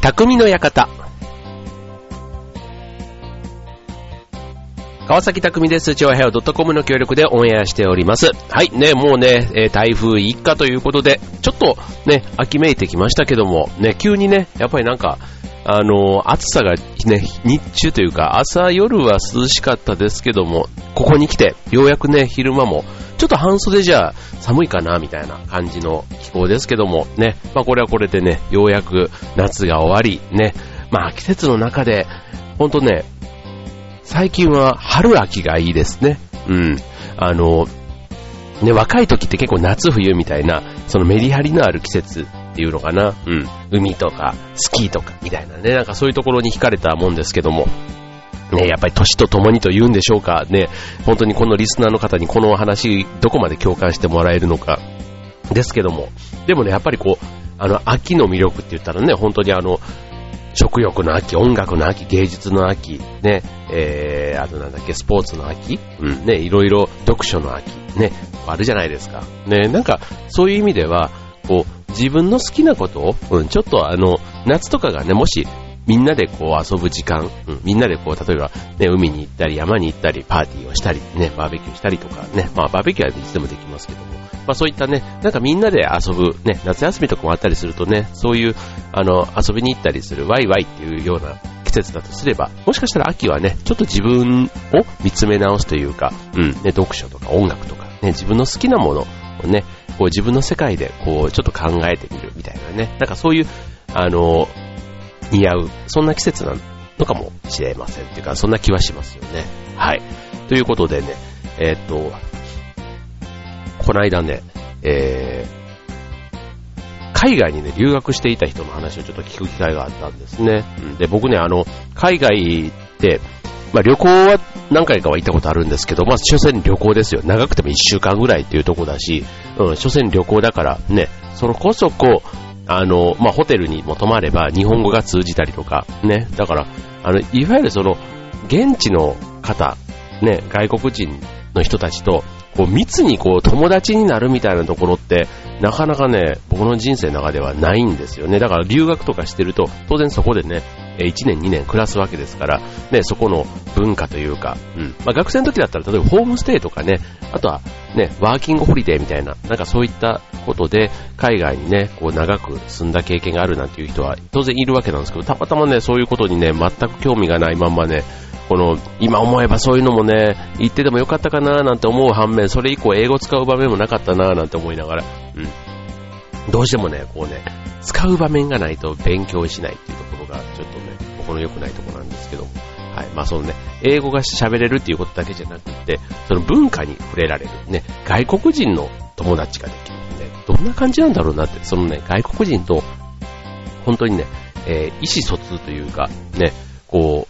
匠の館。川崎匠です。超平洋 .com の協力でオンエアしております。はい、ね、もうね、え、台風一過ということで、ちょっとね、秋めいてきましたけども、ね、急にね、やっぱりなんか、あのー、暑さがね、日中というか、朝夜は涼しかったですけども、ここに来て、ようやくね、昼間も、ちょっと半袖じゃ寒いかな、みたいな感じの気候ですけども、ね、まあこれはこれでね、ようやく夏が終わり、ね、まあ季節の中で、ほんとね、最近は春秋がいいですね。うん。あの、ね、若い時って結構夏冬みたいな、そのメリハリのある季節っていうのかな。うん。海とか、スキーとかみたいなね、なんかそういうところに惹かれたもんですけども。ね、やっぱり年とともにと言うんでしょうか。ね、本当にこのリスナーの方にこの話、どこまで共感してもらえるのか。ですけども。でもね、やっぱりこう、あの、秋の魅力って言ったらね、本当にあの、食欲の秋、音楽の秋、芸術の秋、ね、えー、あとなんだっけ、スポーツの秋、うん、ね、いろいろ読書の秋、ね、あるじゃないですか。ね、なんか、そういう意味では、こう、自分の好きなことを、うん、ちょっとあの、夏とかがね、もし、みんなでこう遊ぶ時間、うん、みんなでこう、例えば、ね、海に行ったり、山に行ったり、パーティーをしたり、ね、バーベキューしたりとかね、まあバーベキューはいつでもできますけども、まあそういったね、なんかみんなで遊ぶ、ね、夏休みとかもあったりするとね、そういう、あの、遊びに行ったりするワイワイっていうような季節だとすれば、もしかしたら秋はね、ちょっと自分を見つめ直すというか、うん、ね、読書とか音楽とか、ね、自分の好きなものをね、こう自分の世界でこうちょっと考えてみるみたいなね、なんかそういう、あの、似合う、そんな季節なのかもしれませんっていうか、そんな気はしますよね。はい。ということでね、えー、っと、この間ね、えー、海外にね、留学していた人の話をちょっと聞く機会があったんですね。で、僕ね、あの、海外で、まあ旅行は何回かは行ったことあるんですけど、まあ所詮旅行ですよ。長くても1週間ぐらいっていうとこだし、うん、所詮旅行だからね、そのこそこう、あの、まあホテルにも泊まれば日本語が通じたりとか、ね、だから、あの、いわゆるその、現地の方、ね、外国人の人たちと、こう密にこう友達になるみたいなところって、なかなかね、僕の人生の中ではないんですよね。だから留学とかしてると、当然そこでね、1年2年暮らすわけですから、ね、そこの文化というか、うん。まあ学生の時だったら、例えばホームステイとかね、あとはね、ワーキングホリデーみたいな、なんかそういったことで、海外にね、こう長く住んだ経験があるなんていう人は当然いるわけなんですけど、たまたまね、そういうことにね、全く興味がないまんまね、この、今思えばそういうのもね、言っててもよかったかななんて思う反面、それ以降英語使う場面もなかったななんて思いながら、うん。どうしてもね、こうね、使う場面がないと勉強しないっていうところが、ちょっとね、僕の良くないところなんですけども。はい。まあそのね、英語が喋れるっていうことだけじゃなくて、その文化に触れられる。ね、外国人の友達ができる。ね、どんな感じなんだろうなって、そのね、外国人と、本当にね、えー、意思疎通というか、ね、こう、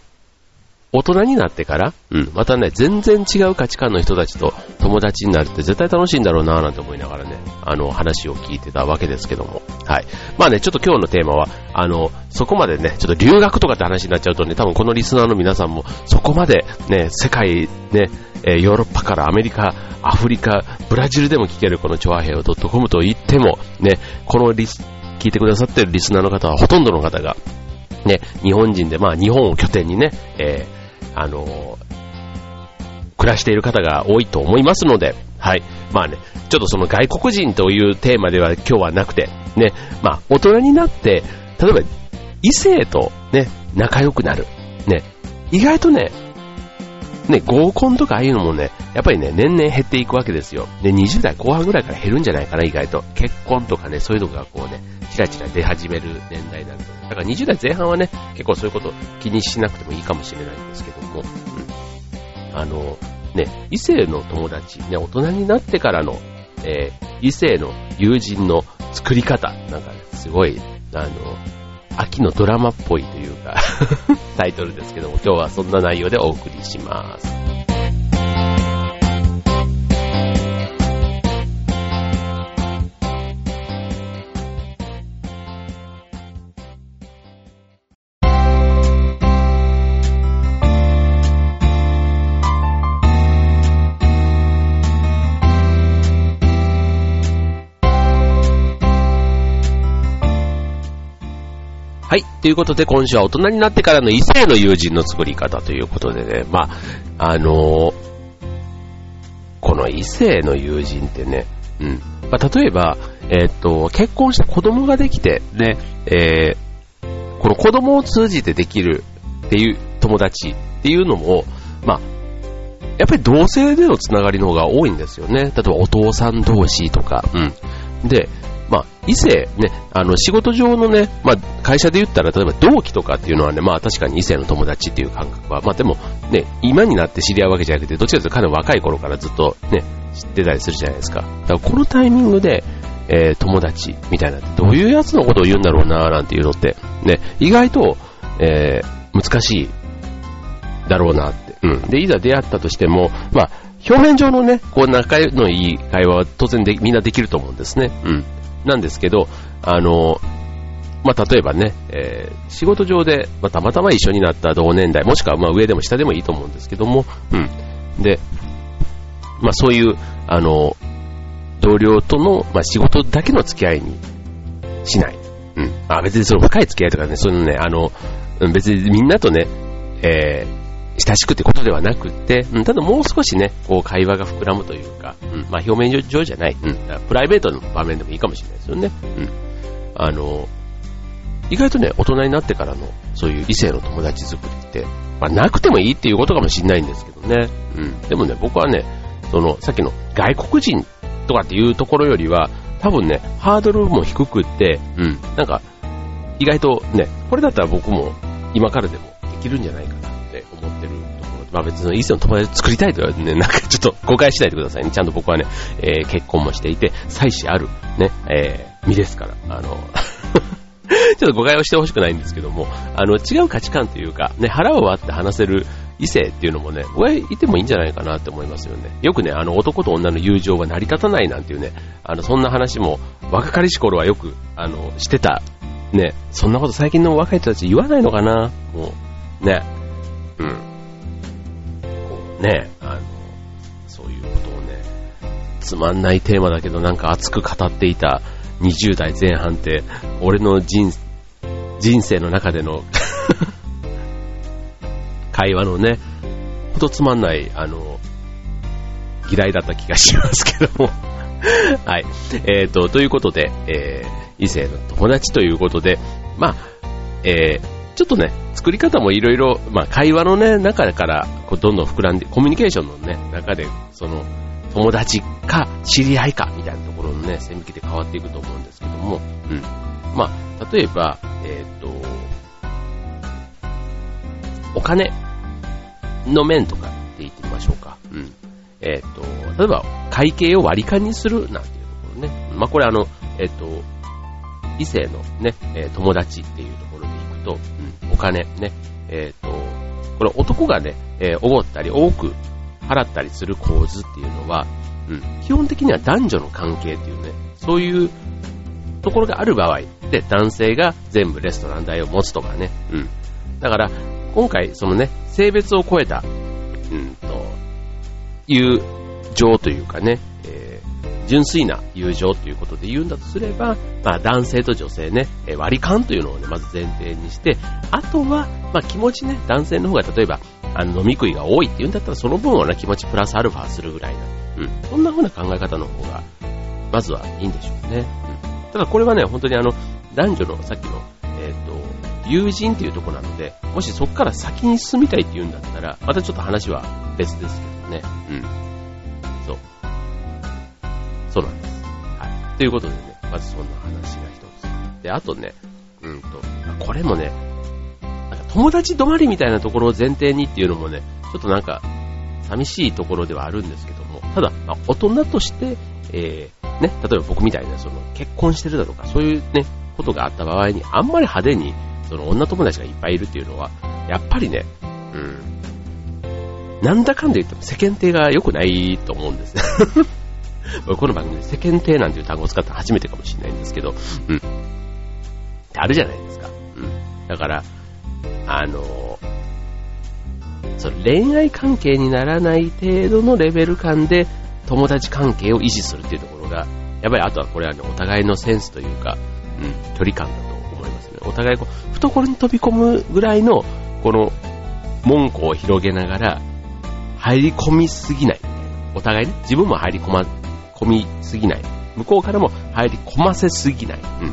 大人になってから、うん、またね、全然違う価値観の人たちと友達になるって絶対楽しいんだろうなぁなんて思いながらね、あの、話を聞いてたわけですけども。はい。まあね、ちょっと今日のテーマは、あの、そこまでね、ちょっと留学とかって話になっちゃうとね、多分このリスナーの皆さんも、そこまでね、世界ね、えヨーロッパからアメリカ、アフリカ、ブラジルでも聞けるこのチョアヘオ .com と言っても、ね、このリス、聞いてくださってるリスナーの方はほとんどの方が、ね、日本人で、まあ日本を拠点にね、えーあの暮らしている方が多いと思いますので、はい。まあね、ちょっとその外国人というテーマでは今日はなくて、ね、まあ大人になって、例えば異性とね、仲良くなる。ね、意外とね、ね、合コンとかああいうのもね、やっぱりね、年々減っていくわけですよ。で、20代後半ぐらいから減るんじゃないかな、意外と。結婚とかね、そういうのがこうね、チラチラ出始める年代なんで。だから20代前半はね、結構そういうこと気にしなくてもいいかもしれないんですけども、うん。あの、ね、異性の友達、ね、大人になってからの、えー、異性の友人の作り方、なんかね、すごい、あの、秋のドラマっぽいというか タイトルですけども、今日はそんな内容でお送りします。はい。ということで、今週は大人になってからの異性の友人の作り方ということでね、まあ、あのー、この異性の友人ってね、うん。まあ、例えば、えー、っと、結婚して子供ができて、ね、えー、この子供を通じてできるっていう友達っていうのも、まあ、やっぱり同性でのつながりの方が多いんですよね。例えばお父さん同士とか、うん。で、異性、ね、あの、仕事上のね、まあ、会社で言ったら、例えば同期とかっていうのはね、まあ、確かに異性の友達っていう感覚は、まあ、でも、ね、今になって知り合うわけじゃなくて、どちらかというとかなり若い頃からずっとね、知ってたりするじゃないですか。だから、このタイミングで、えー、友達みたいな、どういうやつのことを言うんだろうな、なんていうのって、ね、意外と、えー、難しいだろうなって。うん。で、いざ出会ったとしても、まあ、表面上のね、こう仲のいい会話は当然でみんなできると思うんですね。うん。なんですけど、あの、まあ、例えばね、えー、仕事上で、まあ、たまたま一緒になった同年代、もしくはま上でも下でもいいと思うんですけども、うん。で、まあ、そういう、あの、同僚との、まあ、仕事だけの付き合いにしない。うん。あ、別にその深い付き合いとかね、そういうのね、あの、別にみんなとね、えー、親しくってことではなくって、うん、ただもう少しね、こう会話が膨らむというか、うん、まあ表面上じゃない、うん、プライベートの場面でもいいかもしれないですよね。うん。あの、意外とね、大人になってからの、そういう異性の友達作りって、まあなくてもいいっていうことかもしれないんですけどね。うん。でもね、僕はね、その、さっきの外国人とかっていうところよりは、多分ね、ハードルも低くって、うん、なんか、意外とね、これだったら僕も今からでもできるんじゃないかなまあ別に異性の友達作りたいとはね、なんかちょっと誤解しないでくださいね。ちゃんと僕はね、えー、結婚もしていて、妻子ある、ね、えー、身ですから、あの ちょっと誤解をしてほしくないんですけども、あの、違う価値観というか、ね、腹を割って話せる異性っていうのもね、親いてもいいんじゃないかなって思いますよね。よくね、あの、男と女の友情は成り立たないなんていうね、あの、そんな話も、若かりし頃はよく、あの、してた。ね、そんなこと最近の若い人たち言わないのかな？もう、ね。うん。ね、あの、そういうことをね、つまんないテーマだけどなんか熱く語っていた20代前半って、俺の人、人生の中での 会話のね、ほんとつまんない、あの、嫌いだった気がしますけども はい。えっ、ー、と、ということで、えー、異性の友達ということで、まあ、えー、ちょっとね、作り方もいろいろ、まあ、会話のね、中から、こう、どんどん膨らんで、コミュニケーションのね、中で、その、友達か、知り合いか、みたいなところのね、線引きで変わっていくと思うんですけども、うん。まあ、例えば、えっ、ー、と、お金の面とかって言ってみましょうか。うん。えっ、ー、と、例えば、会計を割り勘にするなんていうところね。まあ、これあの、えっ、ー、と、異性のね、友達っていうところと、うん、お金ね、えっ、と、これ男がね、えおごったり多く払ったりする構図っていうのは、うん、基本的には男女の関係っていうね、そういうところがある場合で男性が全部レストラン代を持つとかね、うん。だから、今回、そのね、性別を超えた、うんと、友情というかね、えー、純粋な友情ということで言うんだとすれば、まあ男性と女性ね、割り勘というのをね、まず前提にして、あとは、まあ気持ちね、男性の方が例えば、あの飲み食いが多いって言うんだったら、その分はね、気持ちプラスアルファするぐらいな。うん。そんな風な考え方の方が、まずはいいんでしょうね。うん。ただこれはね、本当にあの、男女のさっきの、えっ、ー、と、友人っていうとこなので、もしそこから先に進みたいって言うんだったら、またちょっと話は別ですけどね。うん。そう。なんです。はい。ということでね、まずそんな話が一つ。で、あとね、うんと、これもね、なんか友達止まりみたいなところを前提にっていうのもね、ちょっとなんか、寂しいところではあるんですけども、ただ、まあ、大人として、えー、ね、例えば僕みたいな、その、結婚してるだとか、そういうね、ことがあった場合に、あんまり派手に、その、女友達がいっぱいいるっていうのは、やっぱりね、うん、なんだかんで言っても世間体が良くないと思うんです。この番組で世間体なんていう単語を使ったの初めてかもしれないんですけど、うん。ってあるじゃないですか。うん。だから、あの、その恋愛関係にならない程度のレベル感で友達関係を維持するっていうところが、やっぱりあとはこれはね、お互いのセンスというか、うん、距離感だと思いますね。お互いこう、懐に飛び込むぐらいの、この、門戸を広げながら、入り込みすぎない。お互いね、自分も入り込ま、込みすぎない。向こうからも入り込ませすぎない。うん。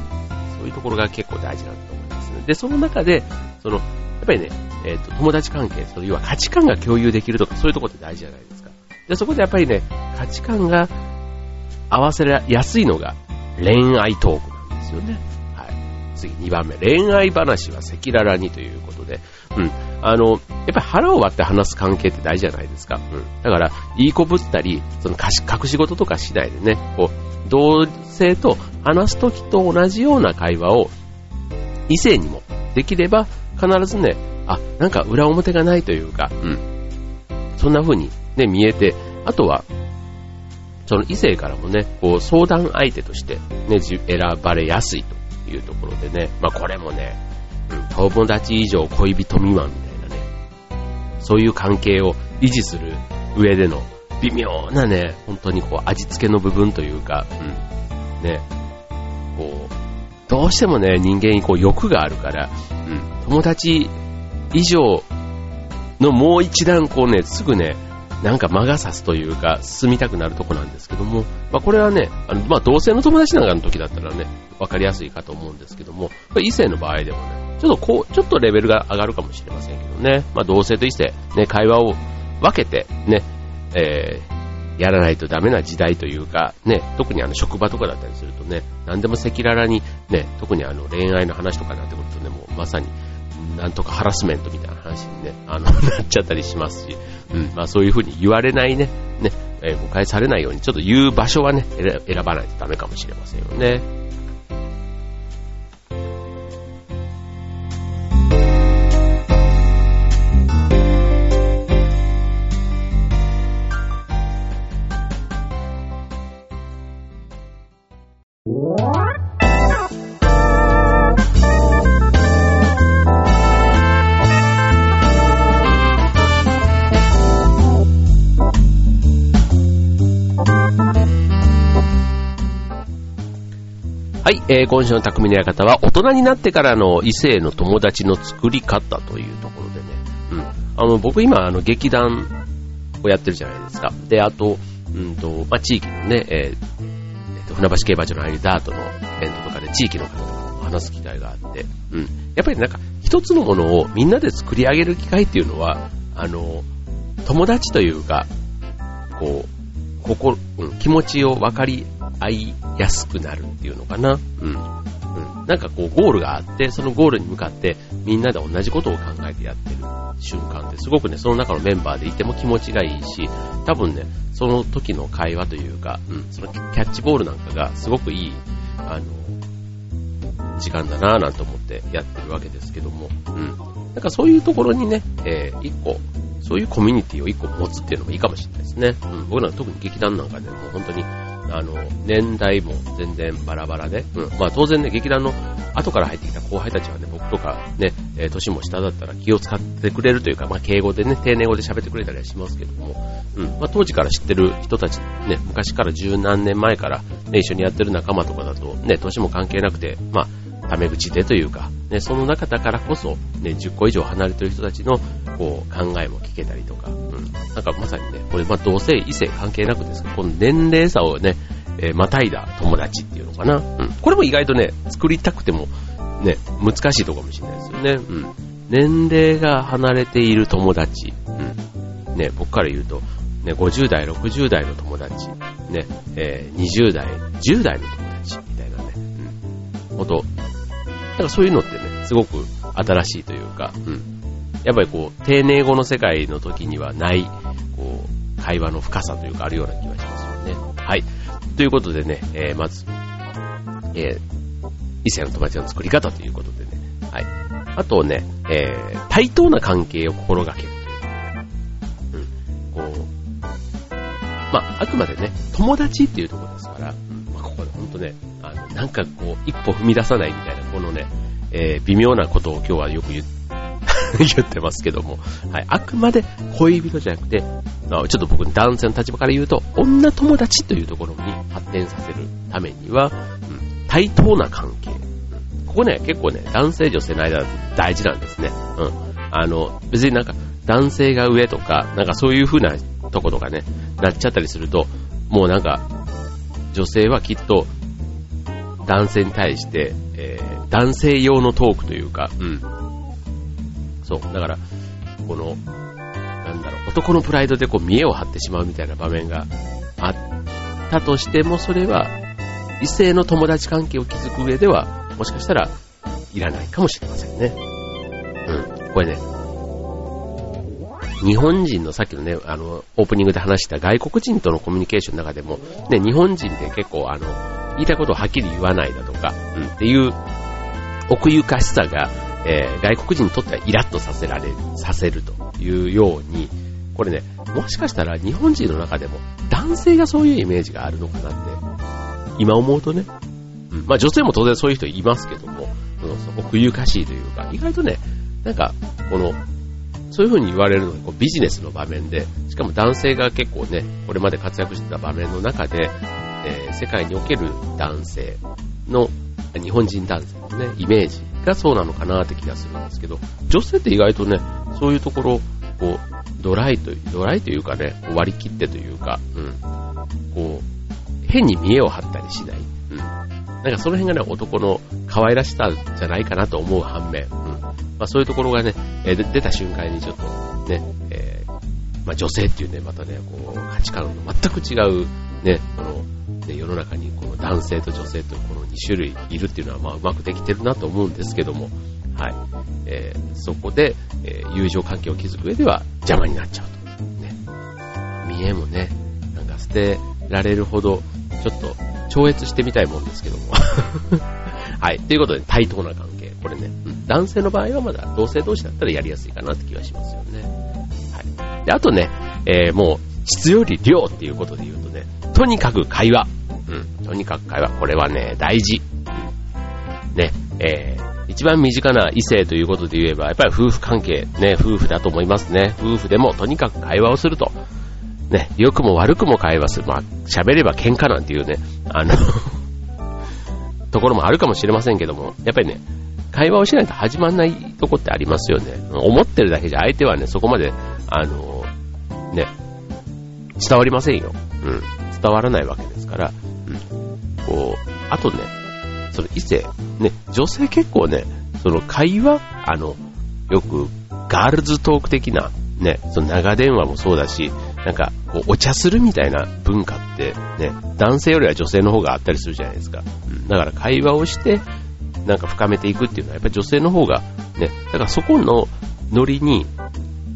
そういうところが結構大事だと思いますね。で、その中で、その、やっぱりね、えっ、ー、と、友達関係、その要は価値観が共有できるとか、そういうところって大事じゃないですか。で、そこでやっぱりね、価値観が合わせやすいのが恋愛トークなんですよね。次、2番目。恋愛話は赤裸々にということで、うん。あの、やっぱり腹を割って話す関係って大事じゃないですか。うん。だから、いい子ぶったり、その隠し事とかしないでね、こう、同性と話すときと同じような会話を異性にもできれば必ずね、あ、なんか裏表がないというか、うん。そんな風にね、見えて、あとは、その異性からもね、こう相談相手としてね、選ばれやすいというところでね、まあこれもね、うん、友達以上恋人未満みたいなね、そういう関係を維持する上での微妙なね、本当にこう味付けの部分というか、うん、ね、こう、どうしてもね、人間にこう欲があるから、うん、友達以上のもう一段こうね、すぐね、なんか魔が差すというか、進みたくなるとこなんですけども、まあこれはね、あのまあ同性の友達なんかの時だったらね、わかりやすいかと思うんですけども、異性の場合でもね、ちょっとこう、ちょっとレベルが上がるかもしれませんけどね、まあ同性と異性、ね、会話を分けて、ね、えー、やらないとダメな時代というか、ね、特にあの職場とかだったりするとね、何でも赤裸々に、ね、特にあの恋愛の話とかになってくるとね、もうまさに、なんとかハラスメントみたいな話にね、あの、なっちゃったりしますし、うん、まあそういうふうに言われないね、ね、え、誤解されないように、ちょっと言う場所はね、選ばないとダメかもしれませんよね。えー、今週の匠の館は大人になってからの異性の友達の作り方というところでね、うん。あの、僕今、あの、劇団をやってるじゃないですか。で、あと、うんと、まあ、地域のね、えー、えー、と船橋競馬場の入りダートのイベントとかで地域の方と話す機会があって、うん。やっぱりなんか、一つのものをみんなで作り上げる機会っていうのは、あの、友達というか、こう、心、うん、気持ちを分かり合いやすくなるっていうのかな。うん。うん。なんかこうゴールがあって、そのゴールに向かってみんなで同じことを考えてやってる瞬間ってすごくね、その中のメンバーでいても気持ちがいいし、多分ね、その時の会話というか、うん、そのキャッチボールなんかがすごくいい、あの、時間だなぁなんて思ってやってるわけですけども、うん。なんかそういうところにね、えー、一個、そういうコミュニティを一個持つっていうのもいいかもしれないですね。うん、僕なんか特に劇団なんかでも本当にあの、年代も全然バラバラで、うん。まあ当然ね、劇団の後から入ってきた後輩たちはね、僕とかね、えー、年も下だったら気を使ってくれるというか、まあ敬語でね、丁寧語で喋ってくれたりはしますけども、うん。まあ当時から知ってる人たち、ね、昔から十何年前からね、一緒にやってる仲間とかだと、ね、年も関係なくて、まあ、タメ口でというか、ね、その中だからこそ、ね、10個以上離れてる人たちの、こう、考えも聞けたりとか、うん。なんかまさにね、これ、まあ、同性、異性関係なくですけど、この年齢差をね、えー、またいだ友達っていうのかな。うん。これも意外とね、作りたくても、ね、難しいとこかもしれないですよね。うん。年齢が離れている友達。うん。ね、僕から言うと、ね、50代、60代の友達。ね、えー、20代、10代の友達みたいなね。うん。ほんと、なんかそういうのってね、すごく新しいというか、うん。やっぱりこう、丁寧語の世界の時にはない、こう、会話の深さというかあるような気がしますよね。はい。ということでね、えー、まず、えー、異性の友達の作り方ということでね、はい。あとね、えー、対等な関係を心がけるという。うん。こう、まあ、あくまでね、友達っていうところですから、まあ、ここで本当ね、あの、なんかこう、一歩踏み出さないみたいな、このね、えー、微妙なことを今日はよく言って、言ってますけども、はい、あくまで恋人じゃなくて、ちょっと僕男性の立場から言うと、女友達というところに発展させるためには、うん、対等な関係、ここね、結構ね、男性女性の間大事なんですね。うん。あの、別になんか、男性が上とか、なんかそういう風なとことかね、なっちゃったりすると、もうなんか、女性はきっと、男性に対して、えー、男性用のトークというか、うん。そう、だから、この、なんだろう、男のプライドでこう見栄を張ってしまうみたいな場面があったとしても、それは、異性の友達関係を築く上では、もしかしたら、いらないかもしれませんね。うん。これね、日本人のさっきのね、あの、オープニングで話した外国人とのコミュニケーションの中でも、ね、日本人って結構あの、言いたいことをはっきり言わないだとか、うん、っていう奥ゆかしさが、えー、外国人にとってはイラッとさせられる、させるというように、これね、もしかしたら日本人の中でも男性がそういうイメージがあるのかなって、今思うとね、うん、まあ女性も当然そういう人いますけども、うん、奥ゆかしいというか、意外とね、なんか、この、そういう風に言われるのがこうビジネスの場面で、しかも男性が結構ね、これまで活躍してた場面の中で、えー、世界における男性の、日本人男性のね、イメージがそうなのかなって気がするんですけど、女性って意外とね、そういうところ、こう、ドライという、ドライというかね、割り切ってというか、うん、こう、変に見栄を張ったりしない。うん。なんかその辺がね、男の可愛らしさじゃないかなと思う反面、うん。まあそういうところがね、えー、出た瞬間にちょっとね、えー、まあ女性っていうね、またね、こう、価値観の全く違う、ね、この、ね、世の中にこの男性と女性とこの2種類いるっていうのはまあうまくできてるなと思うんですけども、はい。えー、そこで、えー、友情関係を築く上では邪魔になっちゃうと。ね。見栄もね、なんか捨てられるほど、ちょっと超越してみたいもんですけども。はい。ということで、対等な関係。これね、男性の場合はまだ同性同士だったらやりやすいかなって気がしますよね。はい。で、あとね、えー、もう、質より量っていうことで言うとね、とにかく会話。とにかく会話。これはね、大事。ね、えー、一番身近な異性ということで言えば、やっぱり夫婦関係、ね、夫婦だと思いますね。夫婦でもとにかく会話をすると。ね、良くも悪くも会話する。まあ、喋れば喧嘩なんていうね、あの ところもあるかもしれませんけども、やっぱりね、会話をしないと始まんないとこってありますよね。思ってるだけじゃ相手はね、そこまで、あの、ね、伝わりませんよ。うん。伝わらないわけですから、こう、あとね、その異性、ね、女性結構ね、その会話、あの、よくガールズトーク的な、ね、その長電話もそうだし、なんか、こう、お茶するみたいな文化って、ね、男性よりは女性の方があったりするじゃないですか。うん、だから会話をして、なんか深めていくっていうのは、やっぱり女性の方が、ね、だからそこのノリに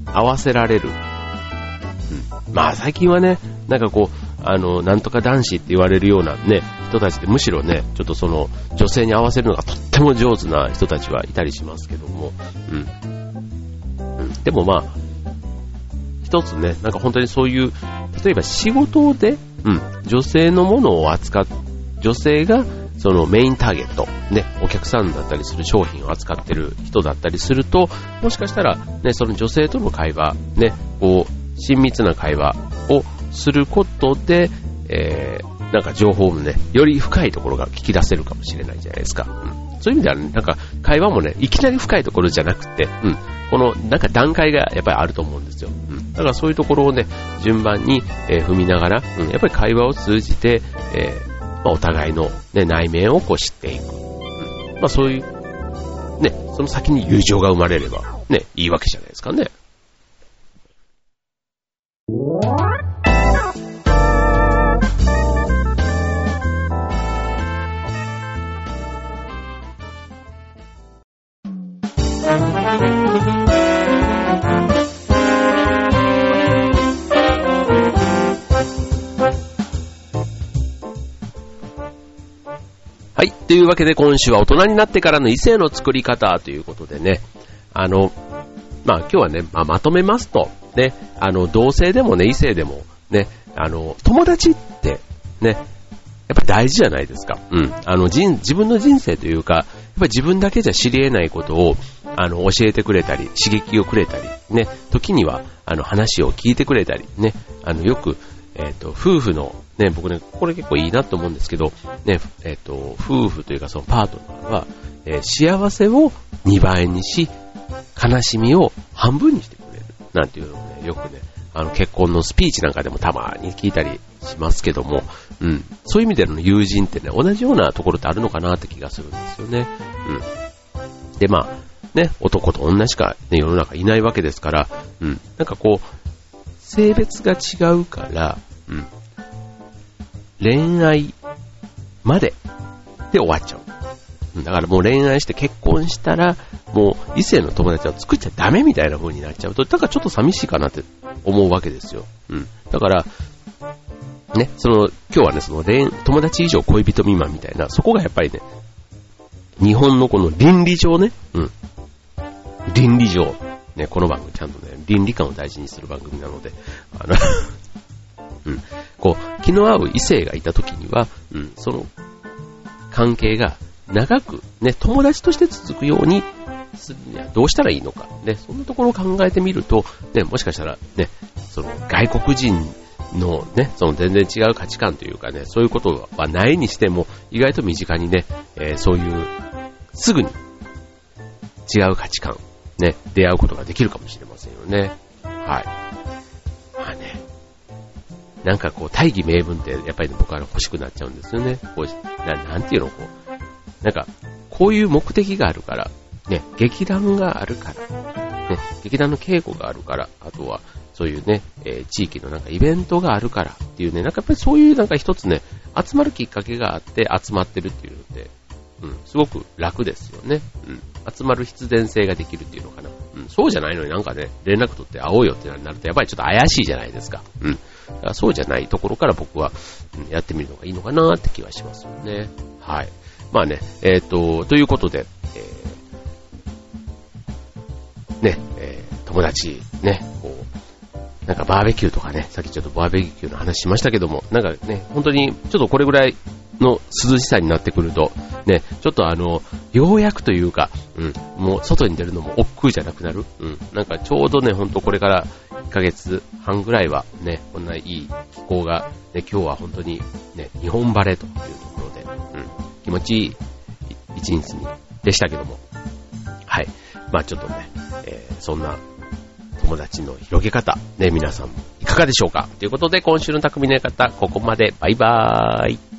合わせられる。うん、まあ最近はね、なんかこう、あの、なんとか男子って言われるようなね、人たちでむしろね、ちょっとその、女性に合わせるのがとっても上手な人たちはいたりしますけども、うん。うん、でもまあ、一つね、なんか本当にそういう、例えば仕事で、うん、女性のものを扱っ、女性がそのメインターゲット、ね、お客さんだったりする商品を扱ってる人だったりすると、もしかしたら、ね、その女性との会話、ね、こう、親密な会話をすることで、えー、なんか情報もね、より深いところが聞き出せるかもしれないじゃないですか。うん、そういう意味ではね、なんか会話もね、いきなり深いところじゃなくて、うん、このなんか段階がやっぱりあると思うんですよ。うん、だからそういうところをね、順番に、えー、踏みながら、うん、やっぱり会話を通じて、えーまあ、お互いの、ね、内面をこう知っていく。うん、まあそういう、ね、その先に友情が生まれれば、ね、いいわけじゃないですかね。はい。というわけで今週は大人になってからの異性の作り方ということでね、あの、まあ今日はね、まあ、まとめますと、ね、あの、同性でもね、異性でも、ね、あの、友達って、ね、やっぱ大事じゃないですか。うん。あの、人、自分の人生というか、やっぱ自分だけじゃ知り得ないことを、あの、教えてくれたり、刺激をくれたり、ね、時には、あの、話を聞いてくれたり、ね、あの、よく、えっ、ー、と、夫婦の、ね、僕ね、これ結構いいなと思うんですけど、ね、えっ、ー、と、夫婦というかそのパートナーは、えー、幸せを2倍にし、悲しみを半分にしてくれる。なんていうのをね、よくね、あの結婚のスピーチなんかでもたまに聞いたりしますけども、うん。そういう意味での友人ってね、同じようなところってあるのかなって気がするんですよね。うん。で、まあ、ね、男と女しか、ね、世の中いないわけですから、うん。なんかこう、性別が違うから、うん。恋愛までで終わっちゃう。だからもう恋愛して結婚したら、もう異性の友達は作っちゃダメみたいな風になっちゃうと、だからちょっと寂しいかなって思うわけですよ。うん。だから、ね、その、今日はね、その恋、友達以上恋人未満みたいな、そこがやっぱりね、日本のこの倫理上ね、うん。倫理上、ね、この番組ちゃんとね、倫理観を大事にする番組なので、あの うん、こう、気の合う異性がいた時には、うん、その関係が長く、ね、友達として続くようにするにはどうしたらいいのか、ね、そんなところを考えてみると、ね、もしかしたら、ね、その外国人のね、その全然違う価値観というかね、そういうことはないにしても、意外と身近にね、えー、そういう、すぐに違う価値観、ね、出会うことができるかもしれませんよね。はい。まあね、なんかこう、大義名分って、やっぱり、ね、僕は欲しくなっちゃうんですよね。こう、ななんていうの、こう、なんか、こういう目的があるから、ね、劇団があるから、ね、劇団の稽古があるから、あとは、そういうね、えー、地域のなんかイベントがあるからっていうね、なんかやっぱりそういうなんか一つね、集まるきっかけがあって集まってるっていうので、うん、すごく楽ですよね。うん。集まる必然性ができるっていうのかな。うん、そうじゃないのになんかね、連絡取って会おうよってなると、やっぱりちょっと怪しいじゃないですか。うん。だからそうじゃないところから僕は、うん、やってみるのがいいのかなって気はしますよね。はい。まあね、えっ、と、ということで、えー、ね、えー、友達、ね、こう、なんかバーベキューとかね、さっきちょっとバーベキューの話しましたけども、なんかね、本当にちょっとこれぐらいの涼しさになってくると、ね、ちょっとあの、ようやくというか、うん、もう外に出るのも億劫じゃなくなる。うん、なんかちょうどね、ほんとこれから1ヶ月半ぐらいはね、こんないい気候が、ね、今日は本当にね、日本晴れというところで、うん、気持ちいい一日にでしたけども、はい。まあちょっとね、えー、そんな友達の広げ方、ね、皆さんいかがでしょうか？ということで今週の匠の方、ここまで。バイバーイ。